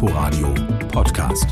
Inforadio Podcast.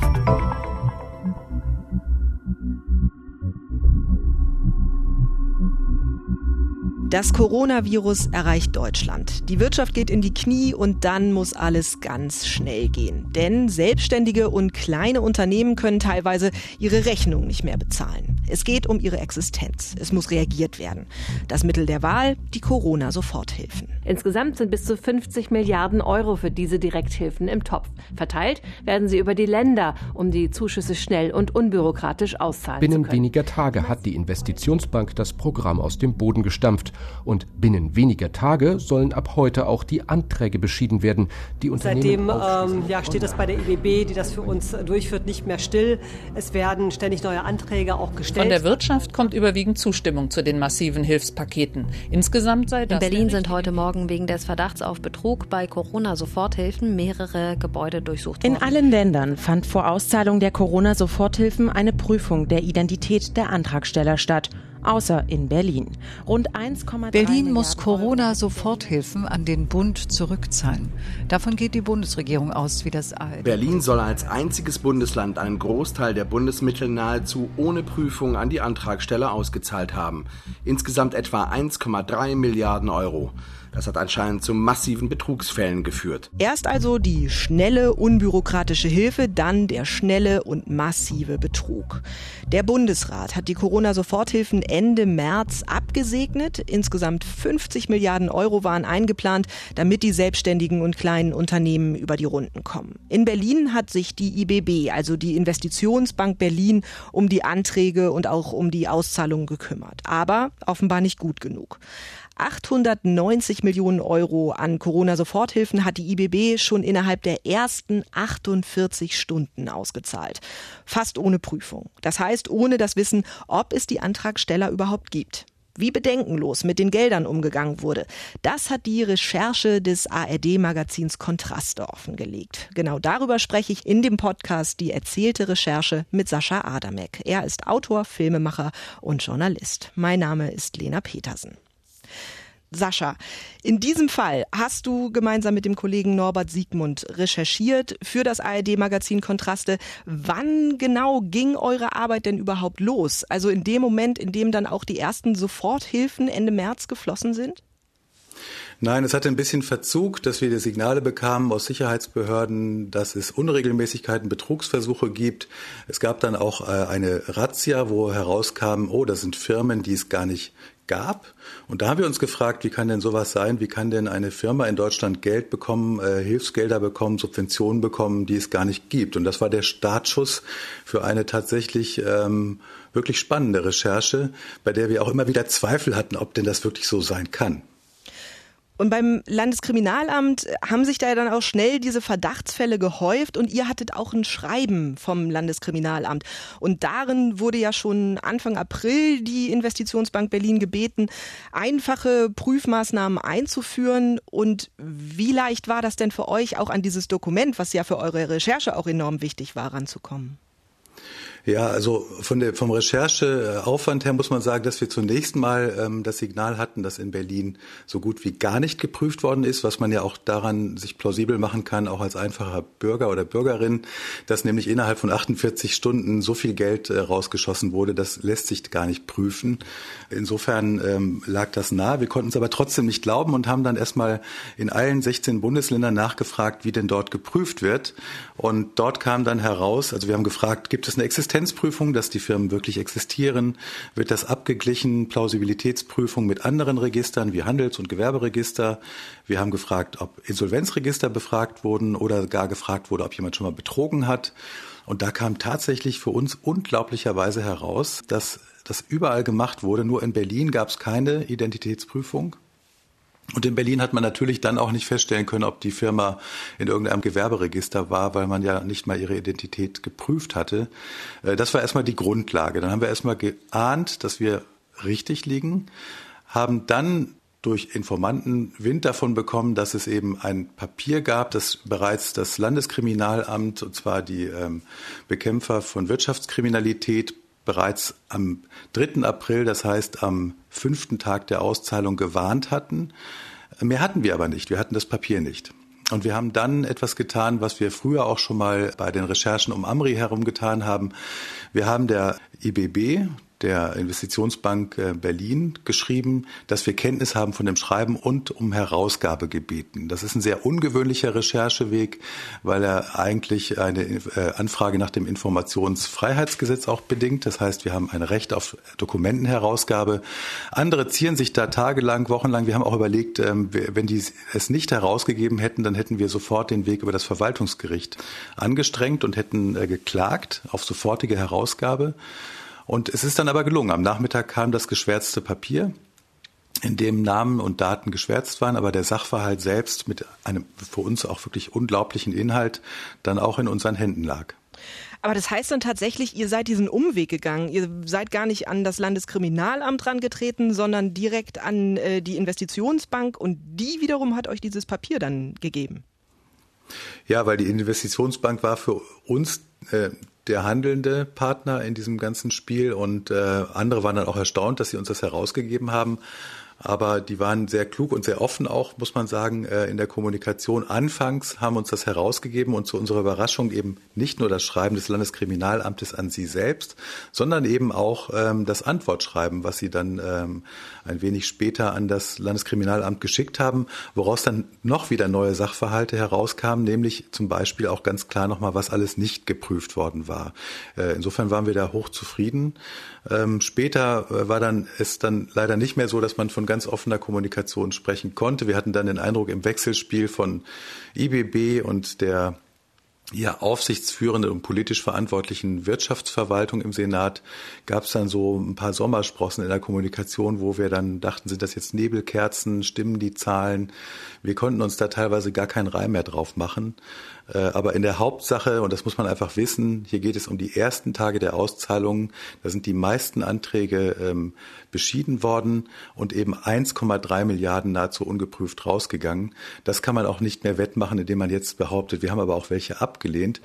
Das Coronavirus erreicht Deutschland. Die Wirtschaft geht in die Knie und dann muss alles ganz schnell gehen. Denn Selbstständige und kleine Unternehmen können teilweise ihre Rechnung nicht mehr bezahlen. Es geht um ihre Existenz. Es muss reagiert werden. Das Mittel der Wahl, die Corona-Soforthilfen. Insgesamt sind bis zu 50 Milliarden Euro für diese Direkthilfen im Topf. Verteilt werden sie über die Länder, um die Zuschüsse schnell und unbürokratisch auszahlen Binnen zu können. weniger Tage hat die Investitionsbank das Programm aus dem Boden gestampft. Und binnen weniger Tage sollen ab heute auch die Anträge beschieden werden. Die Seitdem Unternehmen ähm, ja, steht das bei der IBB, die das für uns durchführt, nicht mehr still. Es werden ständig neue Anträge auch gestellt. Von der Wirtschaft kommt überwiegend Zustimmung zu den massiven Hilfspaketen. Insgesamt sei das In Berlin sind heute Morgen wegen des Verdachts auf Betrug bei Corona-Soforthilfen mehrere Gebäude durchsucht worden. In allen Ländern fand vor Auszahlung der Corona-Soforthilfen eine Prüfung der Identität der Antragsteller statt. Außer in Berlin. Rund 1,3 Berlin muss Milliarden Euro- Corona-Soforthilfen an den Bund zurückzahlen. Davon geht die Bundesregierung aus, wie das ARD. Berlin soll als einziges Bundesland einen Großteil der Bundesmittel nahezu ohne Prüfung an die Antragsteller ausgezahlt haben. Insgesamt etwa 1,3 Milliarden Euro. Das hat anscheinend zu massiven Betrugsfällen geführt. Erst also die schnelle, unbürokratische Hilfe, dann der schnelle und massive Betrug. Der Bundesrat hat die Corona-Soforthilfen Ende März abgesegnet. Insgesamt 50 Milliarden Euro waren eingeplant, damit die selbstständigen und kleinen Unternehmen über die Runden kommen. In Berlin hat sich die IBB, also die Investitionsbank Berlin, um die Anträge und auch um die Auszahlungen gekümmert. Aber offenbar nicht gut genug. 890 Millionen Euro an Corona-Soforthilfen hat die IBB schon innerhalb der ersten 48 Stunden ausgezahlt. Fast ohne Prüfung. Das heißt, ohne das Wissen, ob es die Antragsteller überhaupt gibt. Wie bedenkenlos mit den Geldern umgegangen wurde, das hat die Recherche des ARD-Magazins Kontraste offengelegt. Genau darüber spreche ich in dem Podcast Die erzählte Recherche mit Sascha Adamek. Er ist Autor, Filmemacher und Journalist. Mein Name ist Lena Petersen. Sascha, in diesem Fall hast du gemeinsam mit dem Kollegen Norbert Siegmund recherchiert für das ARD-Magazin Kontraste. Wann genau ging eure Arbeit denn überhaupt los? Also in dem Moment, in dem dann auch die ersten Soforthilfen Ende März geflossen sind? Nein, es hatte ein bisschen Verzug, dass wir die Signale bekamen aus Sicherheitsbehörden, dass es Unregelmäßigkeiten, Betrugsversuche gibt. Es gab dann auch äh, eine Razzia, wo herauskam, oh, das sind Firmen, die es gar nicht gab. Und da haben wir uns gefragt, wie kann denn sowas sein? Wie kann denn eine Firma in Deutschland Geld bekommen, äh, Hilfsgelder bekommen, Subventionen bekommen, die es gar nicht gibt? Und das war der Startschuss für eine tatsächlich ähm, wirklich spannende Recherche, bei der wir auch immer wieder Zweifel hatten, ob denn das wirklich so sein kann. Und beim Landeskriminalamt haben sich da ja dann auch schnell diese Verdachtsfälle gehäuft und ihr hattet auch ein Schreiben vom Landeskriminalamt. Und darin wurde ja schon Anfang April die Investitionsbank Berlin gebeten, einfache Prüfmaßnahmen einzuführen. Und wie leicht war das denn für euch, auch an dieses Dokument, was ja für eure Recherche auch enorm wichtig war, ranzukommen? Ja, also von der, vom Rechercheaufwand her muss man sagen, dass wir zunächst mal ähm, das Signal hatten, dass in Berlin so gut wie gar nicht geprüft worden ist, was man ja auch daran sich plausibel machen kann, auch als einfacher Bürger oder Bürgerin, dass nämlich innerhalb von 48 Stunden so viel Geld äh, rausgeschossen wurde, das lässt sich gar nicht prüfen. Insofern ähm, lag das nahe. Wir konnten es aber trotzdem nicht glauben und haben dann erstmal in allen 16 Bundesländern nachgefragt, wie denn dort geprüft wird. Und dort kam dann heraus, also wir haben gefragt, gibt es eine Existenzprüfung, dass die Firmen wirklich existieren? Wird das abgeglichen, Plausibilitätsprüfung mit anderen Registern wie Handels- und Gewerberegister? Wir haben gefragt, ob Insolvenzregister befragt wurden oder gar gefragt wurde, ob jemand schon mal betrogen hat. Und da kam tatsächlich für uns unglaublicherweise heraus, dass das überall gemacht wurde. Nur in Berlin gab es keine Identitätsprüfung. Und in Berlin hat man natürlich dann auch nicht feststellen können, ob die Firma in irgendeinem Gewerberegister war, weil man ja nicht mal ihre Identität geprüft hatte. Äh, Das war erstmal die Grundlage. Dann haben wir erstmal geahnt, dass wir richtig liegen, haben dann durch Informanten Wind davon bekommen, dass es eben ein Papier gab, das bereits das Landeskriminalamt, und zwar die ähm, Bekämpfer von Wirtschaftskriminalität, bereits am 3. April, das heißt am fünften Tag der Auszahlung, gewarnt hatten. Mehr hatten wir aber nicht. Wir hatten das Papier nicht. Und wir haben dann etwas getan, was wir früher auch schon mal bei den Recherchen um Amri herum getan haben. Wir haben der IBB, der Investitionsbank äh, Berlin geschrieben, dass wir Kenntnis haben von dem Schreiben und um Herausgabe gebeten. Das ist ein sehr ungewöhnlicher Rechercheweg, weil er eigentlich eine äh, Anfrage nach dem Informationsfreiheitsgesetz auch bedingt. Das heißt, wir haben ein Recht auf Dokumentenherausgabe. Andere ziehen sich da tagelang, wochenlang. Wir haben auch überlegt, ähm, wenn die es nicht herausgegeben hätten, dann hätten wir sofort den Weg über das Verwaltungsgericht angestrengt und hätten äh, geklagt auf sofortige Herausgabe. Und es ist dann aber gelungen. Am Nachmittag kam das geschwärzte Papier, in dem Namen und Daten geschwärzt waren, aber der Sachverhalt selbst mit einem für uns auch wirklich unglaublichen Inhalt dann auch in unseren Händen lag. Aber das heißt dann tatsächlich, ihr seid diesen Umweg gegangen. Ihr seid gar nicht an das Landeskriminalamt rangetreten, sondern direkt an äh, die Investitionsbank und die wiederum hat euch dieses Papier dann gegeben. Ja, weil die Investitionsbank war für uns äh, der handelnde Partner in diesem ganzen Spiel und äh, andere waren dann auch erstaunt, dass sie uns das herausgegeben haben. Aber die waren sehr klug und sehr offen auch, muss man sagen, äh, in der Kommunikation. Anfangs haben uns das herausgegeben und zu unserer Überraschung eben nicht nur das Schreiben des Landeskriminalamtes an sie selbst, sondern eben auch ähm, das Antwortschreiben, was sie dann ähm, ein wenig später an das Landeskriminalamt geschickt haben, woraus dann noch wieder neue Sachverhalte herauskamen, nämlich zum Beispiel auch ganz klar nochmal, was alles nicht geprüft worden war. Äh, insofern waren wir da hoch zufrieden. Ähm, später äh, war dann es dann leider nicht mehr so, dass man von ganz offener Kommunikation sprechen konnte. Wir hatten dann den Eindruck im Wechselspiel von IBB und der ja, aufsichtsführenden und politisch verantwortlichen Wirtschaftsverwaltung im Senat gab es dann so ein paar Sommersprossen in der Kommunikation, wo wir dann dachten, sind das jetzt Nebelkerzen, stimmen die Zahlen? Wir konnten uns da teilweise gar keinen Reim mehr drauf machen. Äh, aber in der Hauptsache, und das muss man einfach wissen, hier geht es um die ersten Tage der Auszahlungen. Da sind die meisten Anträge ähm, beschieden worden und eben 1,3 Milliarden nahezu ungeprüft rausgegangen. Das kann man auch nicht mehr wettmachen, indem man jetzt behauptet, wir haben aber auch welche abgelehnt.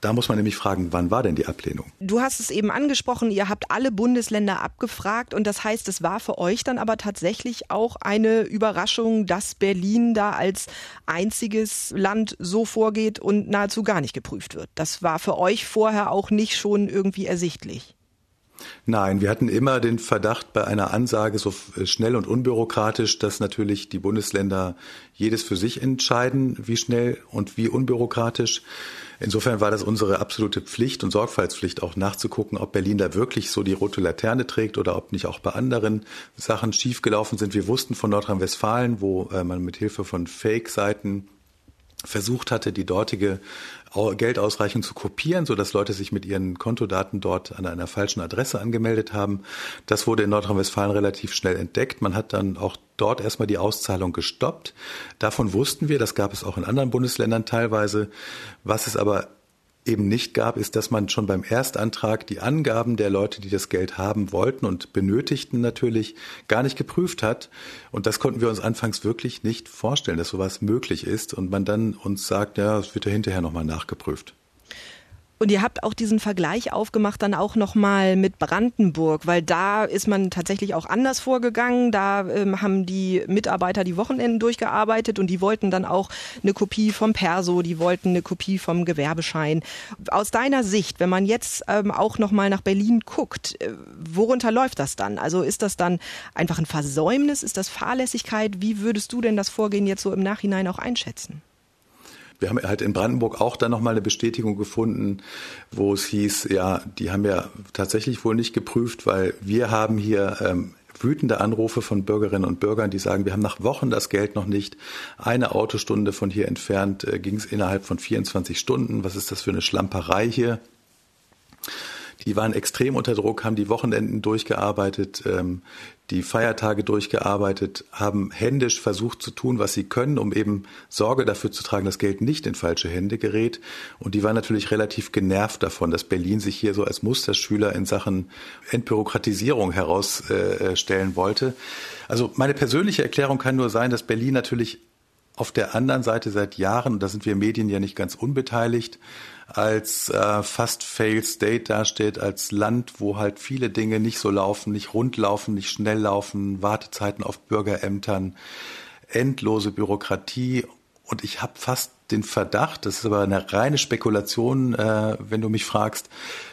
Da muss man nämlich fragen, wann war denn die Ablehnung? Du hast es eben angesprochen, ihr habt alle Bundesländer abgefragt und das heißt, es war für euch dann aber tatsächlich auch eine Überraschung, dass Berlin da als einziges Land so vorgeht und nahezu gar nicht geprüft wird. Das war für euch vorher auch nicht schon irgendwie ersichtlich. Nein, wir hatten immer den Verdacht bei einer Ansage so schnell und unbürokratisch, dass natürlich die Bundesländer jedes für sich entscheiden, wie schnell und wie unbürokratisch. Insofern war das unsere absolute Pflicht und Sorgfaltspflicht auch nachzugucken, ob Berlin da wirklich so die rote Laterne trägt oder ob nicht auch bei anderen Sachen schiefgelaufen sind. Wir wussten von Nordrhein-Westfalen, wo äh, man mit Hilfe von Fake-Seiten versucht hatte, die dortige Geldausreichung zu kopieren, so dass Leute sich mit ihren Kontodaten dort an einer falschen Adresse angemeldet haben. Das wurde in Nordrhein-Westfalen relativ schnell entdeckt. Man hat dann auch dort erstmal die Auszahlung gestoppt. Davon wussten wir, das gab es auch in anderen Bundesländern teilweise. Was es aber eben nicht gab, ist, dass man schon beim Erstantrag die Angaben der Leute, die das Geld haben wollten und benötigten natürlich, gar nicht geprüft hat. Und das konnten wir uns anfangs wirklich nicht vorstellen, dass sowas möglich ist und man dann uns sagt, ja, es wird ja hinterher nochmal nachgeprüft. Und ihr habt auch diesen Vergleich aufgemacht dann auch nochmal mit Brandenburg, weil da ist man tatsächlich auch anders vorgegangen. Da ähm, haben die Mitarbeiter die Wochenenden durchgearbeitet und die wollten dann auch eine Kopie vom Perso, die wollten eine Kopie vom Gewerbeschein. Aus deiner Sicht, wenn man jetzt ähm, auch nochmal nach Berlin guckt, äh, worunter läuft das dann? Also ist das dann einfach ein Versäumnis? Ist das Fahrlässigkeit? Wie würdest du denn das Vorgehen jetzt so im Nachhinein auch einschätzen? Wir haben halt in Brandenburg auch dann nochmal eine Bestätigung gefunden, wo es hieß, ja, die haben ja tatsächlich wohl nicht geprüft, weil wir haben hier ähm, wütende Anrufe von Bürgerinnen und Bürgern, die sagen, wir haben nach Wochen das Geld noch nicht. Eine Autostunde von hier entfernt äh, ging es innerhalb von 24 Stunden. Was ist das für eine Schlamperei hier? Die waren extrem unter Druck, haben die Wochenenden durchgearbeitet, ähm, die Feiertage durchgearbeitet, haben händisch versucht zu tun, was sie können, um eben Sorge dafür zu tragen, dass Geld nicht in falsche Hände gerät. Und die waren natürlich relativ genervt davon, dass Berlin sich hier so als Musterschüler in Sachen Entbürokratisierung herausstellen wollte. Also meine persönliche Erklärung kann nur sein, dass Berlin natürlich auf der anderen Seite seit Jahren, und da sind wir Medien ja nicht ganz unbeteiligt, als äh, fast failed state dasteht, als Land, wo halt viele Dinge nicht so laufen, nicht rund laufen, nicht schnell laufen, Wartezeiten auf Bürgerämtern, endlose Bürokratie Und ich habe fast den Verdacht, das ist aber eine reine Spekulation, äh, wenn du mich fragst,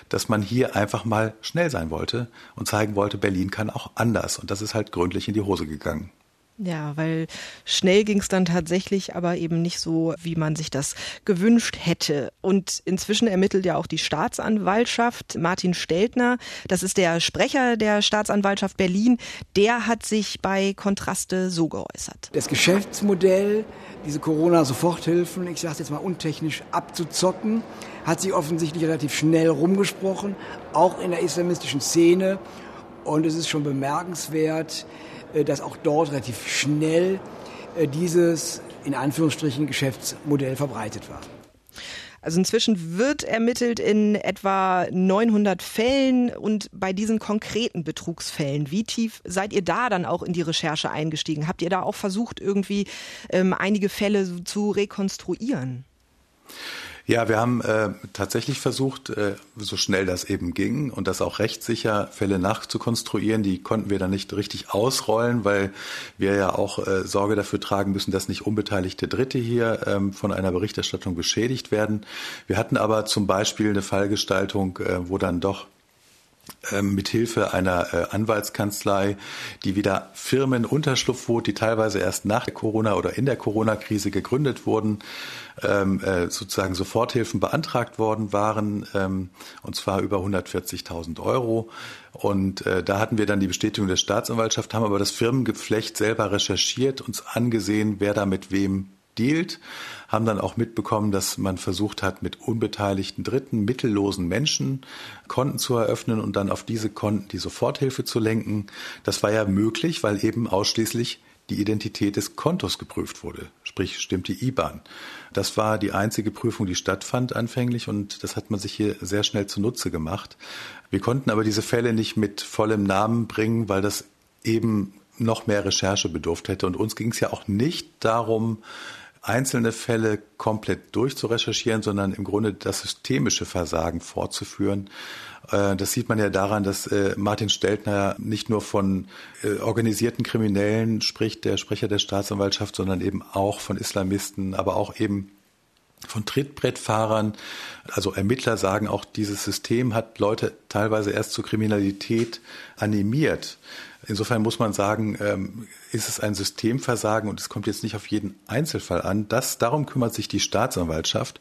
dass man hier einfach mal schnell sein wollte und zeigen wollte, Berlin kann auch anders. Und das ist halt gründlich in die Hose gegangen. Ja, weil schnell ging es dann tatsächlich, aber eben nicht so, wie man sich das gewünscht hätte. Und inzwischen ermittelt ja auch die Staatsanwaltschaft. Martin Steltner, das ist der Sprecher der Staatsanwaltschaft Berlin, der hat sich bei Kontraste so geäußert. Das Geschäftsmodell, diese Corona-Soforthilfen, ich sage jetzt mal untechnisch abzuzocken, hat sich offensichtlich relativ schnell rumgesprochen, auch in der islamistischen Szene. Und es ist schon bemerkenswert, dass auch dort relativ schnell äh, dieses in Anführungsstrichen Geschäftsmodell verbreitet war. Also inzwischen wird ermittelt in etwa 900 Fällen und bei diesen konkreten Betrugsfällen, wie tief seid ihr da dann auch in die Recherche eingestiegen? Habt ihr da auch versucht, irgendwie ähm, einige Fälle zu rekonstruieren? Ja, wir haben äh, tatsächlich versucht, äh, so schnell das eben ging und das auch rechtssicher Fälle nachzukonstruieren. Die konnten wir dann nicht richtig ausrollen, weil wir ja auch äh, Sorge dafür tragen müssen, dass nicht unbeteiligte Dritte hier ähm, von einer Berichterstattung beschädigt werden. Wir hatten aber zum Beispiel eine Fallgestaltung, äh, wo dann doch ähm, mit Hilfe einer äh, Anwaltskanzlei, die wieder Firmen Unterschlupfwot, die teilweise erst nach der Corona oder in der Corona-Krise gegründet wurden, ähm, äh, sozusagen Soforthilfen beantragt worden waren, ähm, und zwar über 140.000 Euro. Und äh, da hatten wir dann die Bestätigung der Staatsanwaltschaft, haben aber das Firmengeflecht selber recherchiert, uns angesehen, wer da mit wem dealt, haben dann auch mitbekommen, dass man versucht hat, mit unbeteiligten Dritten, mittellosen Menschen Konten zu eröffnen und dann auf diese Konten die Soforthilfe zu lenken. Das war ja möglich, weil eben ausschließlich die Identität des Kontos geprüft wurde, sprich stimmt die IBAN. Das war die einzige Prüfung, die stattfand anfänglich und das hat man sich hier sehr schnell zunutze gemacht. Wir konnten aber diese Fälle nicht mit vollem Namen bringen, weil das eben noch mehr Recherche bedurft hätte. Und uns ging es ja auch nicht darum, einzelne Fälle komplett durchzurecherchieren, sondern im Grunde das systemische Versagen fortzuführen. Äh, das sieht man ja daran, dass äh, Martin Steltner nicht nur von äh, organisierten Kriminellen spricht, der Sprecher der Staatsanwaltschaft, sondern eben auch von Islamisten, aber auch eben von Trittbrettfahrern. Also Ermittler sagen auch, dieses System hat Leute teilweise erst zur Kriminalität animiert. Insofern muss man sagen, ähm, ist es ein Systemversagen und es kommt jetzt nicht auf jeden Einzelfall an. Das, darum kümmert sich die Staatsanwaltschaft.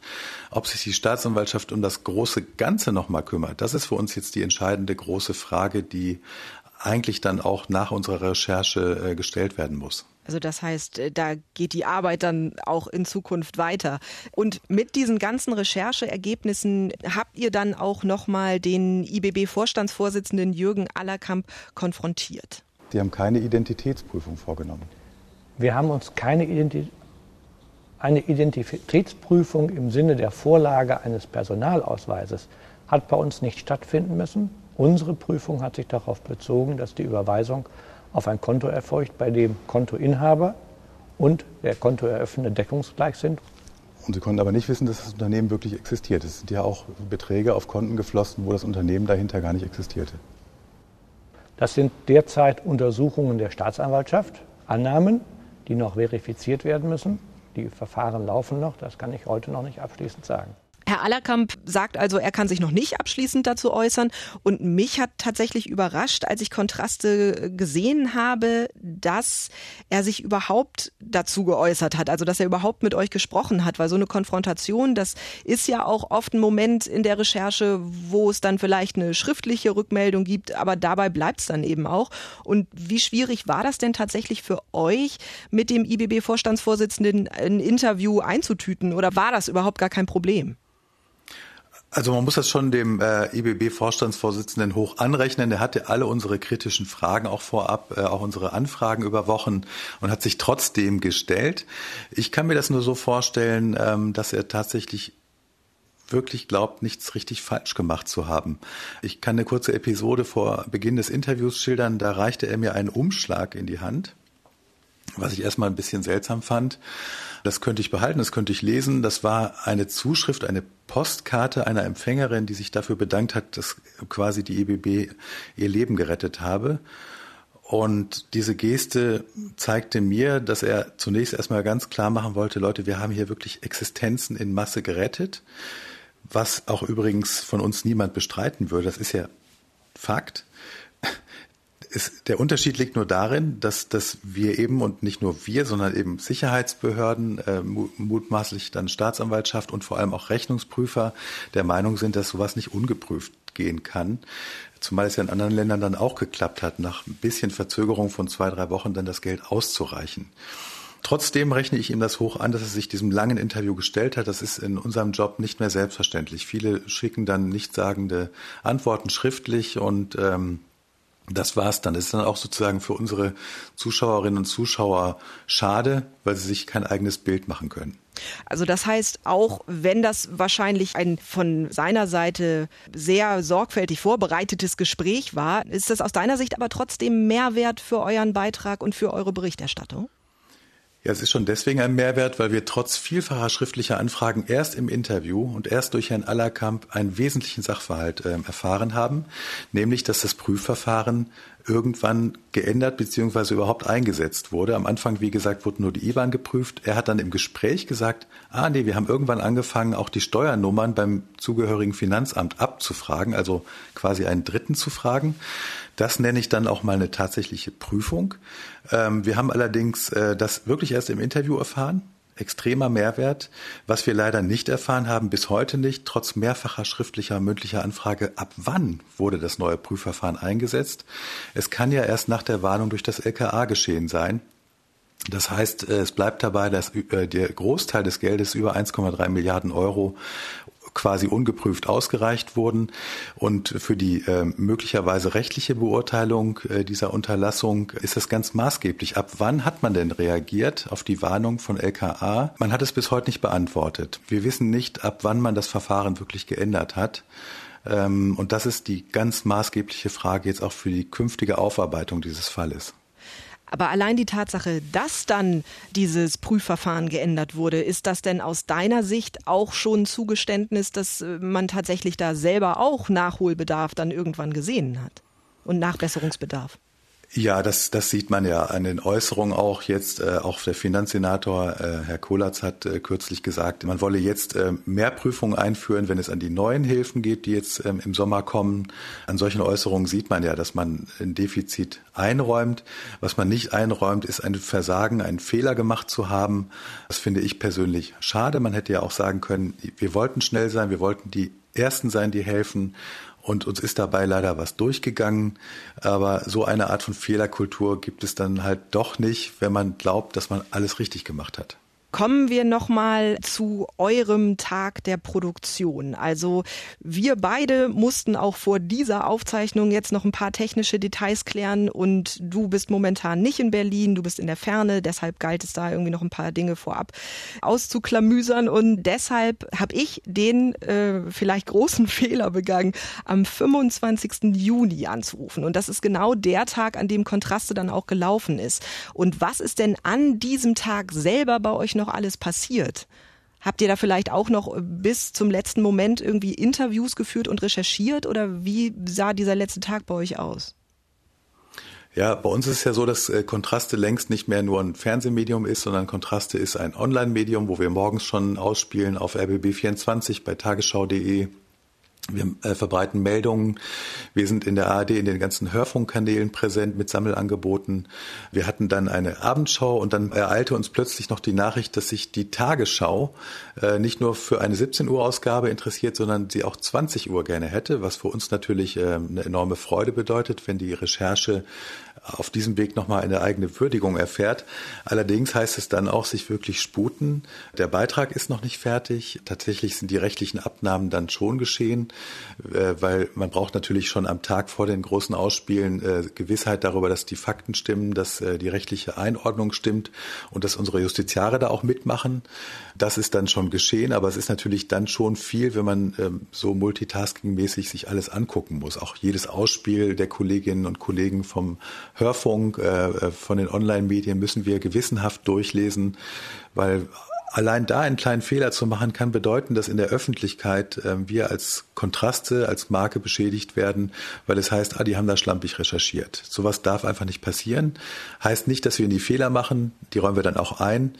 Ob sich die Staatsanwaltschaft um das große Ganze nochmal kümmert, das ist für uns jetzt die entscheidende große Frage, die eigentlich dann auch nach unserer Recherche äh, gestellt werden muss. Also das heißt, äh, da geht die Arbeit dann auch in Zukunft weiter. Und mit diesen ganzen Rechercheergebnissen habt ihr dann auch nochmal den IBB-Vorstandsvorsitzenden Jürgen Allerkamp konfrontiert. Die haben keine Identitätsprüfung vorgenommen. Wir haben uns keine Identität eine Identitätsprüfung im Sinne der Vorlage eines Personalausweises hat bei uns nicht stattfinden müssen. Unsere Prüfung hat sich darauf bezogen, dass die Überweisung auf ein Konto erfolgt, bei dem Kontoinhaber und der Kontoeröffner deckungsgleich sind. Und Sie konnten aber nicht wissen, dass das Unternehmen wirklich existiert. Es sind ja auch Beträge auf Konten geflossen, wo das Unternehmen dahinter gar nicht existierte. Das sind derzeit Untersuchungen der Staatsanwaltschaft, Annahmen, die noch verifiziert werden müssen. Die Verfahren laufen noch, das kann ich heute noch nicht abschließend sagen. Herr Allerkamp sagt also, er kann sich noch nicht abschließend dazu äußern. Und mich hat tatsächlich überrascht, als ich Kontraste gesehen habe, dass er sich überhaupt dazu geäußert hat. Also, dass er überhaupt mit euch gesprochen hat. Weil so eine Konfrontation, das ist ja auch oft ein Moment in der Recherche, wo es dann vielleicht eine schriftliche Rückmeldung gibt. Aber dabei bleibt es dann eben auch. Und wie schwierig war das denn tatsächlich für euch, mit dem IBB-Vorstandsvorsitzenden ein Interview einzutüten? Oder war das überhaupt gar kein Problem? Also man muss das schon dem äh, IBB-Vorstandsvorsitzenden hoch anrechnen. Der hatte alle unsere kritischen Fragen auch vorab, äh, auch unsere Anfragen über Wochen und hat sich trotzdem gestellt. Ich kann mir das nur so vorstellen, ähm, dass er tatsächlich wirklich glaubt, nichts richtig falsch gemacht zu haben. Ich kann eine kurze Episode vor Beginn des Interviews schildern. Da reichte er mir einen Umschlag in die Hand, was ich erstmal ein bisschen seltsam fand. Das könnte ich behalten, das könnte ich lesen. Das war eine Zuschrift, eine Postkarte einer Empfängerin, die sich dafür bedankt hat, dass quasi die EBB ihr Leben gerettet habe. Und diese Geste zeigte mir, dass er zunächst erstmal ganz klar machen wollte, Leute, wir haben hier wirklich Existenzen in Masse gerettet, was auch übrigens von uns niemand bestreiten würde. Das ist ja Fakt. Ist, der Unterschied liegt nur darin, dass, dass wir eben und nicht nur wir, sondern eben Sicherheitsbehörden, äh, mutmaßlich dann Staatsanwaltschaft und vor allem auch Rechnungsprüfer der Meinung sind, dass sowas nicht ungeprüft gehen kann. Zumal es ja in anderen Ländern dann auch geklappt hat, nach ein bisschen Verzögerung von zwei, drei Wochen dann das Geld auszureichen. Trotzdem rechne ich ihm das hoch an, dass er sich diesem langen Interview gestellt hat. Das ist in unserem Job nicht mehr selbstverständlich. Viele schicken dann nichtssagende Antworten schriftlich und ähm, das war's dann. Das ist dann auch sozusagen für unsere Zuschauerinnen und Zuschauer schade, weil sie sich kein eigenes Bild machen können. Also das heißt, auch wenn das wahrscheinlich ein von seiner Seite sehr sorgfältig vorbereitetes Gespräch war, ist das aus deiner Sicht aber trotzdem Mehrwert für euren Beitrag und für eure Berichterstattung? Ja, es ist schon deswegen ein Mehrwert, weil wir trotz vielfacher schriftlicher Anfragen erst im Interview und erst durch Herrn Allerkamp einen wesentlichen Sachverhalt äh, erfahren haben, nämlich dass das Prüfverfahren irgendwann geändert bzw. überhaupt eingesetzt wurde. Am Anfang, wie gesagt, wurde nur die IBAN geprüft. Er hat dann im Gespräch gesagt, ah nee, wir haben irgendwann angefangen, auch die Steuernummern beim zugehörigen Finanzamt abzufragen, also quasi einen Dritten zu fragen. Das nenne ich dann auch mal eine tatsächliche Prüfung. Ähm, wir haben allerdings äh, das wirklich erst im Interview erfahren extremer Mehrwert. Was wir leider nicht erfahren haben, bis heute nicht, trotz mehrfacher schriftlicher, mündlicher Anfrage, ab wann wurde das neue Prüfverfahren eingesetzt? Es kann ja erst nach der Warnung durch das LKA geschehen sein. Das heißt, es bleibt dabei, dass äh, der Großteil des Geldes über 1,3 Milliarden Euro quasi ungeprüft ausgereicht wurden. Und für die äh, möglicherweise rechtliche Beurteilung äh, dieser Unterlassung ist es ganz maßgeblich. Ab wann hat man denn reagiert auf die Warnung von LKA? Man hat es bis heute nicht beantwortet. Wir wissen nicht, ab wann man das Verfahren wirklich geändert hat. Ähm, und das ist die ganz maßgebliche Frage jetzt auch für die künftige Aufarbeitung dieses Falles. Aber allein die Tatsache, dass dann dieses Prüfverfahren geändert wurde, ist das denn aus deiner Sicht auch schon Zugeständnis, dass äh, man tatsächlich da selber auch Nachholbedarf dann irgendwann gesehen hat und Nachbesserungsbedarf? Ja, das, das sieht man ja an den Äußerungen auch jetzt. Äh, auch der Finanzsenator äh, Herr Kolatz hat äh, kürzlich gesagt, man wolle jetzt äh, mehr Prüfungen einführen, wenn es an die neuen Hilfen geht, die jetzt ähm, im Sommer kommen. An solchen Äußerungen sieht man ja, dass man ein Defizit einräumt. Was man nicht einräumt, ist ein Versagen, einen Fehler gemacht zu haben. Das finde ich persönlich schade. Man hätte ja auch sagen können, wir wollten schnell sein, wir wollten die Ersten sein, die helfen. Und uns ist dabei leider was durchgegangen. Aber so eine Art von Fehlerkultur gibt es dann halt doch nicht, wenn man glaubt, dass man alles richtig gemacht hat. Kommen wir nochmal zu eurem Tag der Produktion. Also wir beide mussten auch vor dieser Aufzeichnung jetzt noch ein paar technische Details klären und du bist momentan nicht in Berlin, du bist in der Ferne, deshalb galt es da irgendwie noch ein paar Dinge vorab auszuklamüsern und deshalb habe ich den äh, vielleicht großen Fehler begangen, am 25. Juni anzurufen und das ist genau der Tag, an dem Kontraste dann auch gelaufen ist. Und was ist denn an diesem Tag selber bei euch noch noch alles passiert? Habt ihr da vielleicht auch noch bis zum letzten Moment irgendwie Interviews geführt und recherchiert oder wie sah dieser letzte Tag bei euch aus? Ja, bei uns ist es ja so, dass äh, Kontraste längst nicht mehr nur ein Fernsehmedium ist, sondern Kontraste ist ein Online-Medium, wo wir morgens schon ausspielen auf RBB24 bei tagesschau.de wir äh, verbreiten Meldungen. Wir sind in der ARD in den ganzen Hörfunkkanälen präsent mit Sammelangeboten. Wir hatten dann eine Abendschau und dann ereilte uns plötzlich noch die Nachricht, dass sich die Tagesschau äh, nicht nur für eine 17 Uhr Ausgabe interessiert, sondern sie auch 20 Uhr gerne hätte, was für uns natürlich äh, eine enorme Freude bedeutet, wenn die Recherche auf diesem Weg nochmal eine eigene Würdigung erfährt. Allerdings heißt es dann auch, sich wirklich sputen. Der Beitrag ist noch nicht fertig. Tatsächlich sind die rechtlichen Abnahmen dann schon geschehen, äh, weil man braucht natürlich schon am Tag vor den großen Ausspielen äh, Gewissheit darüber, dass die Fakten stimmen, dass äh, die rechtliche Einordnung stimmt und dass unsere Justiziare da auch mitmachen. Das ist dann schon geschehen, aber es ist natürlich dann schon viel, wenn man ähm, so multitaskingmäßig sich alles angucken muss. Auch jedes Ausspiel der Kolleginnen und Kollegen vom Hörfunk, äh, äh, von den Online-Medien müssen wir gewissenhaft durchlesen, weil allein da einen kleinen Fehler zu machen, kann bedeuten, dass in der Öffentlichkeit äh, wir als Kontraste, als Marke beschädigt werden, weil es heißt, ah, die haben da schlampig recherchiert. Sowas darf einfach nicht passieren. Heißt nicht, dass wir in die Fehler machen, die räumen wir dann auch ein.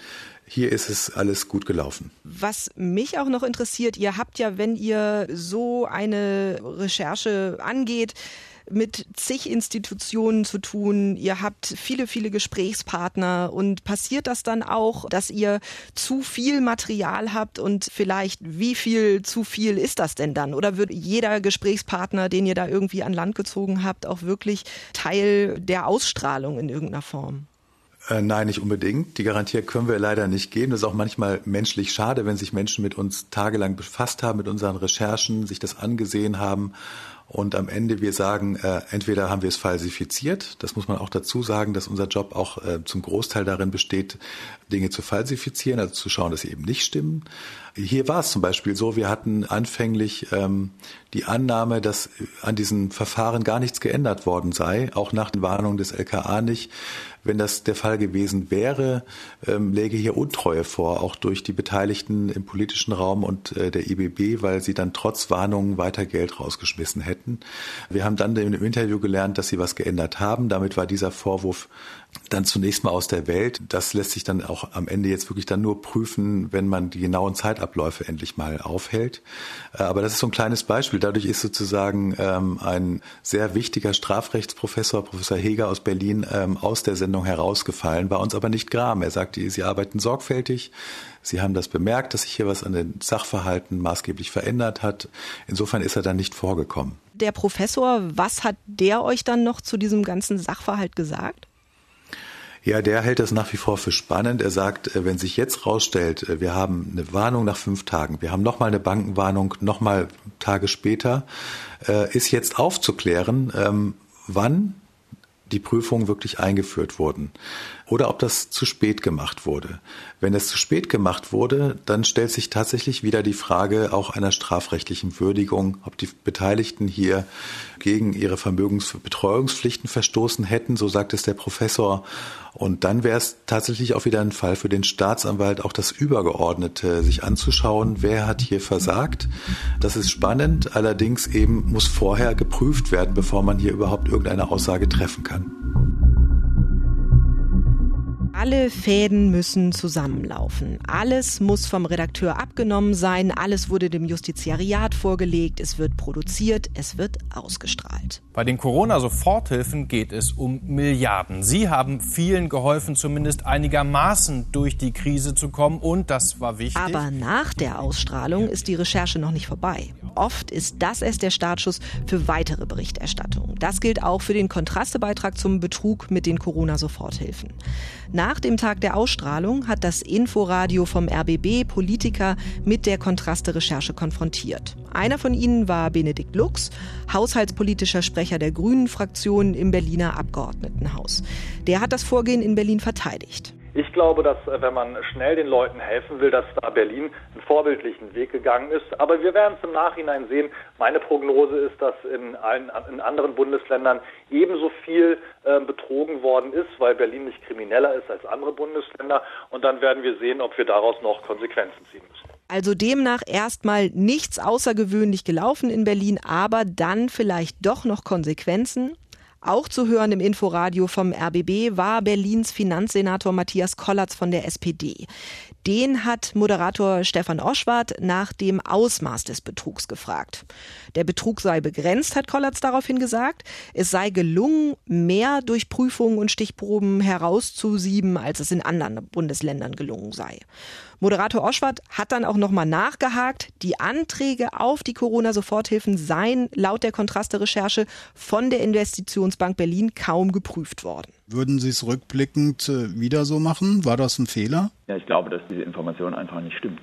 Hier ist es alles gut gelaufen. Was mich auch noch interessiert, ihr habt ja, wenn ihr so eine Recherche angeht, mit zig Institutionen zu tun. Ihr habt viele, viele Gesprächspartner und passiert das dann auch, dass ihr zu viel Material habt und vielleicht wie viel zu viel ist das denn dann? Oder wird jeder Gesprächspartner, den ihr da irgendwie an Land gezogen habt, auch wirklich Teil der Ausstrahlung in irgendeiner Form? Äh, nein, nicht unbedingt. Die Garantie können wir leider nicht geben. Das ist auch manchmal menschlich schade, wenn sich Menschen mit uns tagelang befasst haben, mit unseren Recherchen, sich das angesehen haben und am Ende wir sagen, äh, entweder haben wir es falsifiziert, das muss man auch dazu sagen, dass unser Job auch äh, zum Großteil darin besteht, Dinge zu falsifizieren, also zu schauen, dass sie eben nicht stimmen. Hier war es zum Beispiel so, wir hatten anfänglich ähm, die Annahme, dass an diesen Verfahren gar nichts geändert worden sei, auch nach den Warnungen des LKA nicht. Wenn das der Fall gewesen wäre, ähm, läge hier Untreue vor, auch durch die Beteiligten im politischen Raum und äh, der IBB, weil sie dann trotz Warnungen weiter Geld rausgeschmissen hätten. Wir haben dann im Interview gelernt, dass sie was geändert haben. Damit war dieser Vorwurf dann zunächst mal aus der Welt. Das lässt sich dann auch am Ende jetzt wirklich dann nur prüfen, wenn man die genauen Zeitabläufe endlich mal aufhält. Äh, aber das ist so ein kleines Beispiel. Dadurch ist sozusagen ähm, ein sehr wichtiger Strafrechtsprofessor, Professor Heger aus Berlin, ähm, aus der Sendung herausgefallen, war uns aber nicht gram. Er sagte, Sie arbeiten sorgfältig. Sie haben das bemerkt, dass sich hier was an den Sachverhalten maßgeblich verändert hat. Insofern ist er dann nicht vorgekommen. Der Professor, was hat der euch dann noch zu diesem ganzen Sachverhalt gesagt? Ja, der hält das nach wie vor für spannend. Er sagt, äh, wenn sich jetzt rausstellt, äh, wir haben eine Warnung nach fünf Tagen, wir haben nochmal eine Bankenwarnung, nochmal Tage später, äh, ist jetzt aufzuklären, ähm, wann die Prüfungen wirklich eingeführt wurden oder ob das zu spät gemacht wurde. Wenn es zu spät gemacht wurde, dann stellt sich tatsächlich wieder die Frage auch einer strafrechtlichen Würdigung, ob die Beteiligten hier gegen ihre Vermögensbetreuungspflichten verstoßen hätten, so sagt es der Professor. Und dann wäre es tatsächlich auch wieder ein Fall für den Staatsanwalt, auch das Übergeordnete sich anzuschauen, wer hat hier versagt. Das ist spannend, allerdings eben muss vorher geprüft werden, bevor man hier überhaupt irgendeine Aussage treffen kann. Alle Fäden müssen zusammenlaufen. Alles muss vom Redakteur abgenommen sein. Alles wurde dem Justiziariat vorgelegt. Es wird produziert. Es wird ausgestrahlt. Bei den Corona-Soforthilfen geht es um Milliarden. Sie haben vielen geholfen, zumindest einigermaßen durch die Krise zu kommen. Und das war wichtig. Aber nach der Ausstrahlung ist die Recherche noch nicht vorbei. Oft ist das erst der Startschuss für weitere Berichterstattung. Das gilt auch für den Kontrastebeitrag zum Betrug mit den Corona-Soforthilfen. Nach dem Tag der Ausstrahlung hat das Inforadio vom RBB Politiker mit der Kontraste-Recherche konfrontiert. Einer von ihnen war Benedikt Lux, haushaltspolitischer Sprecher der Grünen-Fraktion im Berliner Abgeordnetenhaus. Der hat das Vorgehen in Berlin verteidigt. Ich glaube, dass äh, wenn man schnell den Leuten helfen will, dass da Berlin einen vorbildlichen Weg gegangen ist. Aber wir werden es im Nachhinein sehen. Meine Prognose ist, dass in, allen, in anderen Bundesländern ebenso viel äh, betrogen worden ist, weil Berlin nicht krimineller ist als andere Bundesländer. Und dann werden wir sehen, ob wir daraus noch Konsequenzen ziehen müssen. Also demnach erstmal nichts außergewöhnlich gelaufen in Berlin, aber dann vielleicht doch noch Konsequenzen. Auch zu hören im Inforadio vom RBB war Berlins Finanzsenator Matthias Kollatz von der SPD. Den hat Moderator Stefan Oschwart nach dem Ausmaß des Betrugs gefragt. Der Betrug sei begrenzt, hat Kollatz daraufhin gesagt. Es sei gelungen, mehr durch Prüfungen und Stichproben herauszusieben, als es in anderen Bundesländern gelungen sei. Moderator Oschwart hat dann auch nochmal nachgehakt. Die Anträge auf die Corona-Soforthilfen seien laut der Kontraste-Recherche von der Investitionsbank Berlin kaum geprüft worden. Würden Sie es rückblickend äh, wieder so machen? War das ein Fehler? Ja, ich glaube, dass diese Information einfach nicht stimmt.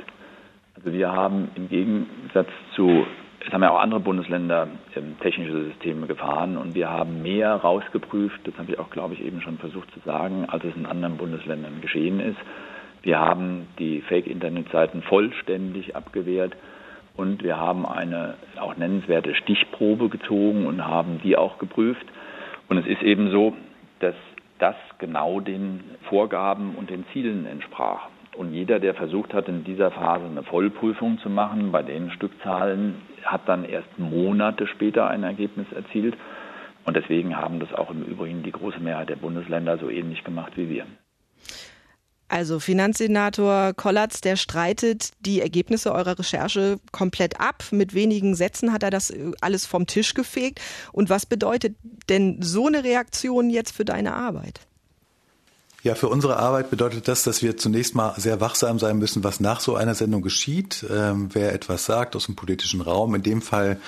Also wir haben im Gegensatz zu, es haben ja auch andere Bundesländer ähm, technische Systeme gefahren und wir haben mehr rausgeprüft, das habe ich auch, glaube ich, eben schon versucht zu sagen, als es in anderen Bundesländern geschehen ist. Wir haben die Fake-Internetseiten vollständig abgewehrt und wir haben eine auch nennenswerte Stichprobe gezogen und haben die auch geprüft. Und es ist eben so, dass das genau den Vorgaben und den Zielen entsprach. Und jeder, der versucht hat, in dieser Phase eine Vollprüfung zu machen, bei den Stückzahlen, hat dann erst Monate später ein Ergebnis erzielt. Und deswegen haben das auch im Übrigen die große Mehrheit der Bundesländer so ähnlich gemacht wie wir. Also Finanzsenator Kollatz, der streitet die Ergebnisse eurer Recherche komplett ab. Mit wenigen Sätzen hat er das äh, alles vom Tisch gefegt. Und was bedeutet denn so eine Reaktion jetzt für deine Arbeit? Ja, für unsere Arbeit bedeutet das, dass wir zunächst mal sehr wachsam sein müssen, was nach so einer Sendung geschieht, ähm, wer etwas sagt aus dem politischen Raum. In dem Fall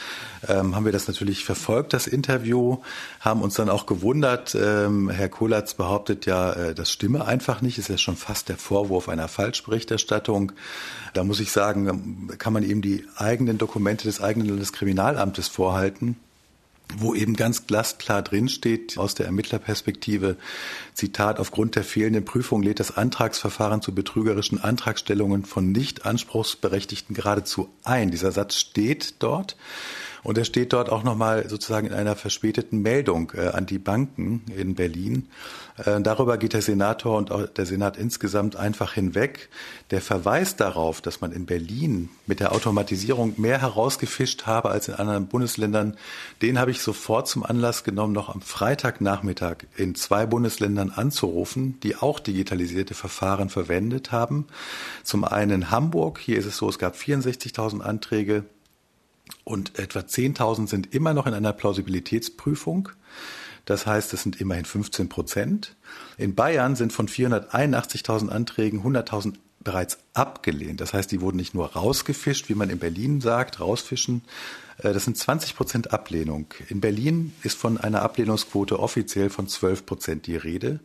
ähm, haben wir das natürlich verfolgt, das Interview, haben uns dann auch gewundert. Ähm, Herr Kolatz behauptet ja, äh, das stimme einfach nicht. Ist ja schon fast der Vorwurf einer Falschberichterstattung. Da muss ich sagen, kann man ihm die eigenen Dokumente des eigenen Landeskriminalamtes vorhalten wo eben ganz glasklar drinsteht aus der Ermittlerperspektive, Zitat, aufgrund der fehlenden Prüfung lädt das Antragsverfahren zu betrügerischen Antragstellungen von nicht anspruchsberechtigten geradezu ein. Dieser Satz steht dort. Und er steht dort auch nochmal sozusagen in einer verspäteten Meldung äh, an die Banken in Berlin. Äh, darüber geht der Senator und auch der Senat insgesamt einfach hinweg. Der Verweis darauf, dass man in Berlin mit der Automatisierung mehr herausgefischt habe als in anderen Bundesländern, den habe ich sofort zum Anlass genommen, noch am Freitagnachmittag in zwei Bundesländern anzurufen, die auch digitalisierte Verfahren verwendet haben. Zum einen Hamburg, hier ist es so, es gab 64.000 Anträge, und etwa 10.000 sind immer noch in einer Plausibilitätsprüfung. Das heißt, es sind immerhin 15 Prozent. In Bayern sind von 481.000 Anträgen 100.000 bereits abgelehnt. Das heißt, die wurden nicht nur rausgefischt, wie man in Berlin sagt, rausfischen. Äh, das sind 20 Prozent Ablehnung. In Berlin ist von einer Ablehnungsquote offiziell von 12 Prozent die Rede.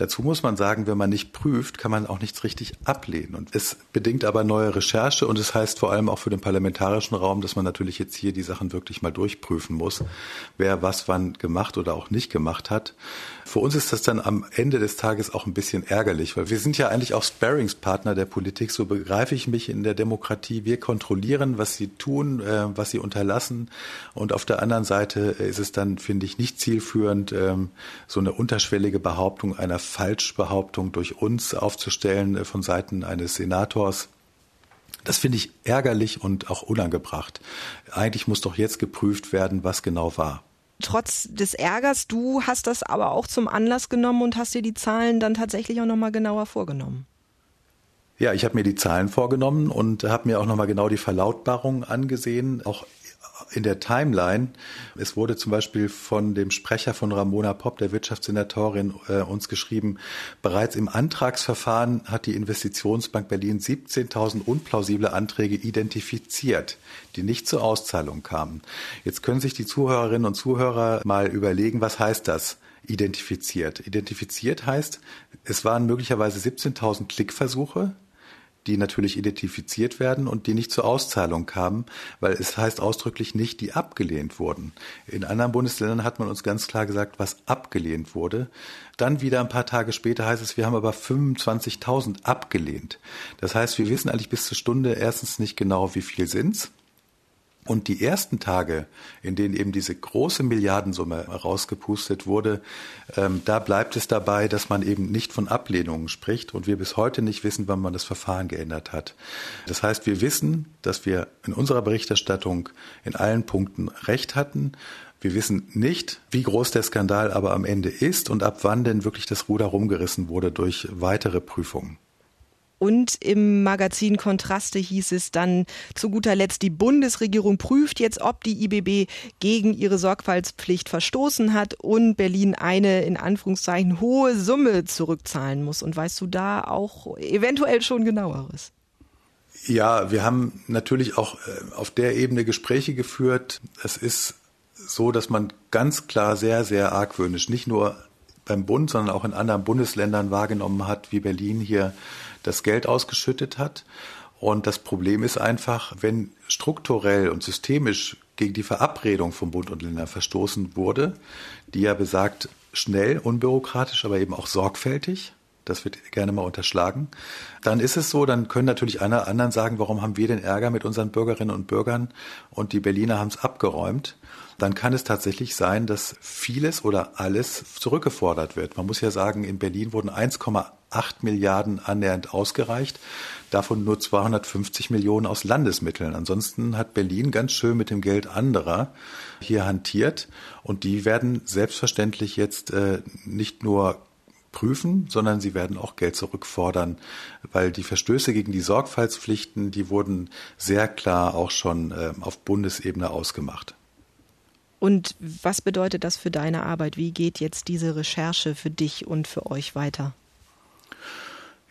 Dazu muss man sagen, wenn man nicht prüft, kann man auch nichts richtig ablehnen. Und es bedingt aber neue Recherche und es heißt vor allem auch für den parlamentarischen Raum, dass man natürlich jetzt hier die Sachen wirklich mal durchprüfen muss, wer was wann gemacht oder auch nicht gemacht hat. Für uns ist das dann am Ende des Tages auch ein bisschen ärgerlich, weil wir sind ja eigentlich auch Sparingspartner der Politik. So begreife ich mich in der Demokratie. Wir kontrollieren, was sie tun, äh, was sie unterlassen. Und auf der anderen Seite ist es dann, finde ich, nicht zielführend, ähm, so eine unterschwellige Behauptung einer Falschbehauptung durch uns aufzustellen äh, von Seiten eines Senators. Das finde ich ärgerlich und auch unangebracht. Eigentlich muss doch jetzt geprüft werden, was genau war. Trotz des Ärgers, du hast das aber auch zum Anlass genommen und hast dir die Zahlen dann tatsächlich auch nochmal genauer vorgenommen. Ja, ich habe mir die Zahlen vorgenommen und habe mir auch nochmal genau die Verlautbarung angesehen, auch in der Timeline. Es wurde zum Beispiel von dem Sprecher von Ramona Popp, der Wirtschaftssenatorin, äh, uns geschrieben, bereits im Antragsverfahren hat die Investitionsbank Berlin 17.000 unplausible Anträge identifiziert, die nicht zur Auszahlung kamen. Jetzt können sich die Zuhörerinnen und Zuhörer mal überlegen, was heißt das? Identifiziert. Identifiziert heißt, es waren möglicherweise 17.000 Klickversuche, die natürlich identifiziert werden und die nicht zur Auszahlung kamen, weil es heißt ausdrücklich nicht, die abgelehnt wurden. In anderen Bundesländern hat man uns ganz klar gesagt, was abgelehnt wurde. Dann wieder ein paar Tage später heißt es, wir haben aber 25.000 abgelehnt. Das heißt, wir wissen eigentlich bis zur Stunde erstens nicht genau, wie viel sind's. Und die ersten Tage, in denen eben diese große Milliardensumme rausgepustet wurde, ähm, da bleibt es dabei, dass man eben nicht von Ablehnungen spricht und wir bis heute nicht wissen, wann man das Verfahren geändert hat. Das heißt, wir wissen, dass wir in unserer Berichterstattung in allen Punkten recht hatten. Wir wissen nicht, wie groß der Skandal aber am Ende ist und ab wann denn wirklich das Ruder rumgerissen wurde durch weitere Prüfungen. Und im Magazin Kontraste hieß es dann zu guter Letzt, die Bundesregierung prüft jetzt, ob die IBB gegen ihre Sorgfaltspflicht verstoßen hat und Berlin eine in Anführungszeichen hohe Summe zurückzahlen muss. Und weißt du da auch eventuell schon genaueres? Ja, wir haben natürlich auch äh, auf der Ebene Gespräche geführt. Es ist so, dass man ganz klar sehr, sehr argwöhnisch nicht nur beim Bund, sondern auch in anderen Bundesländern wahrgenommen hat, wie Berlin hier das Geld ausgeschüttet hat. Und das Problem ist einfach, wenn strukturell und systemisch gegen die Verabredung von Bund und Ländern verstoßen wurde, die ja besagt, schnell, unbürokratisch, aber eben auch sorgfältig, das wird gerne mal unterschlagen, dann ist es so, dann können natürlich einer anderen sagen, warum haben wir den Ärger mit unseren Bürgerinnen und Bürgern und die Berliner haben es abgeräumt. Dann kann es tatsächlich sein, dass vieles oder alles zurückgefordert wird. Man muss ja sagen, in Berlin wurden 1,8 8 Milliarden annähernd ausgereicht. Davon nur 250 Millionen aus Landesmitteln. Ansonsten hat Berlin ganz schön mit dem Geld anderer hier hantiert. Und die werden selbstverständlich jetzt äh, nicht nur prüfen, sondern sie werden auch Geld zurückfordern, weil die Verstöße gegen die Sorgfaltspflichten, die wurden sehr klar auch schon äh, auf Bundesebene ausgemacht. Und was bedeutet das für deine Arbeit? Wie geht jetzt diese Recherche für dich und für euch weiter?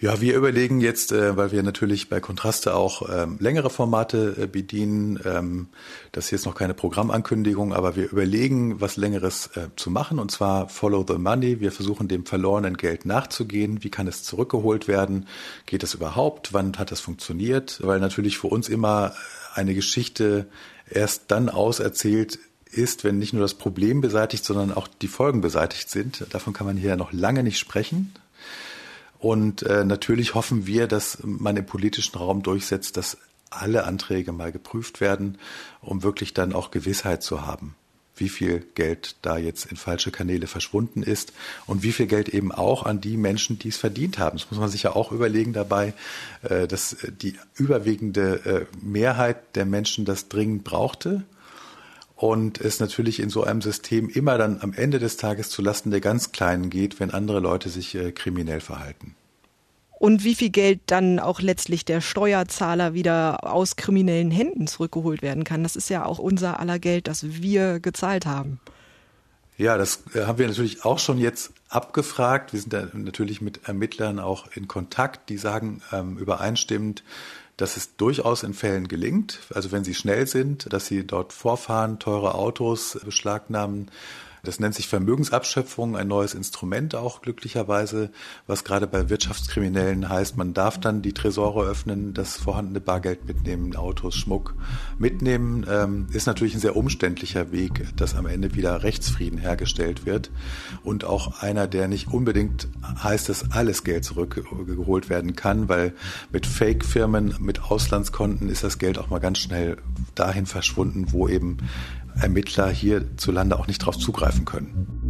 Ja, wir überlegen jetzt, äh, weil wir natürlich bei Kontraste auch ähm, längere Formate äh, bedienen. Ähm, das ist jetzt noch keine Programmankündigung, aber wir überlegen, was Längeres äh, zu machen, und zwar Follow the Money. Wir versuchen dem verlorenen Geld nachzugehen. Wie kann es zurückgeholt werden? Geht es überhaupt? Wann hat das funktioniert? Weil natürlich für uns immer eine Geschichte erst dann auserzählt ist, wenn nicht nur das Problem beseitigt, sondern auch die Folgen beseitigt sind. Davon kann man hier noch lange nicht sprechen. Und äh, natürlich hoffen wir, dass man im politischen Raum durchsetzt, dass alle Anträge mal geprüft werden, um wirklich dann auch Gewissheit zu haben, wie viel Geld da jetzt in falsche Kanäle verschwunden ist und wie viel Geld eben auch an die Menschen, die es verdient haben. Das muss man sich ja auch überlegen dabei, äh, dass die überwiegende äh, Mehrheit der Menschen das dringend brauchte und es natürlich in so einem System immer dann am Ende des Tages zulasten der ganz Kleinen geht, wenn andere Leute sich äh, kriminell verhalten. Und wie viel Geld dann auch letztlich der Steuerzahler wieder aus kriminellen Händen zurückgeholt werden kann, das ist ja auch unser aller Geld, das wir gezahlt haben. Ja, das äh, haben wir natürlich auch schon jetzt abgefragt. Wir sind da natürlich mit Ermittlern auch in Kontakt, die sagen ähm, übereinstimmend, dass es durchaus in Fällen gelingt, also wenn sie schnell sind, dass sie dort vorfahren, teure Autos beschlagnahmen, das nennt sich Vermögensabschöpfung, ein neues Instrument auch glücklicherweise, was gerade bei Wirtschaftskriminellen heißt, man darf dann die Tresore öffnen, das vorhandene Bargeld mitnehmen, Autos, Schmuck mitnehmen. Ähm, ist natürlich ein sehr umständlicher Weg, dass am Ende wieder Rechtsfrieden hergestellt wird und auch einer, der nicht unbedingt heißt, dass alles Geld zurückgeholt werden kann, weil mit Fake-Firmen, mit Auslandskonten ist das Geld auch mal ganz schnell dahin verschwunden, wo eben Ermittler hierzulande auch nicht darauf zugreifen können.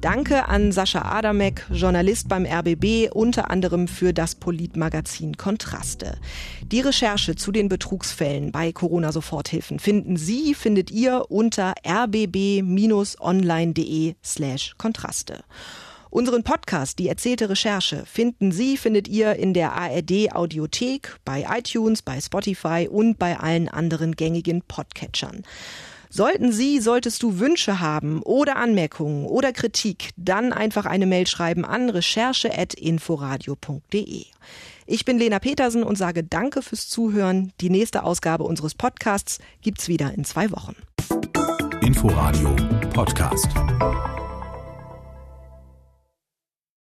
Danke an Sascha Adamek, Journalist beim RBB, unter anderem für das Politmagazin Kontraste. Die Recherche zu den Betrugsfällen bei Corona-Soforthilfen finden Sie, findet ihr unter rbb-online.de slash Kontraste. Unseren Podcast, die erzählte Recherche, finden Sie, findet ihr in der ARD Audiothek, bei iTunes, bei Spotify und bei allen anderen gängigen Podcatchern. Sollten Sie, solltest du Wünsche haben oder Anmerkungen oder Kritik, dann einfach eine Mail schreiben an recherche.inforadio.de. Ich bin Lena Petersen und sage Danke fürs Zuhören. Die nächste Ausgabe unseres Podcasts gibt's wieder in zwei Wochen. Inforadio Podcast.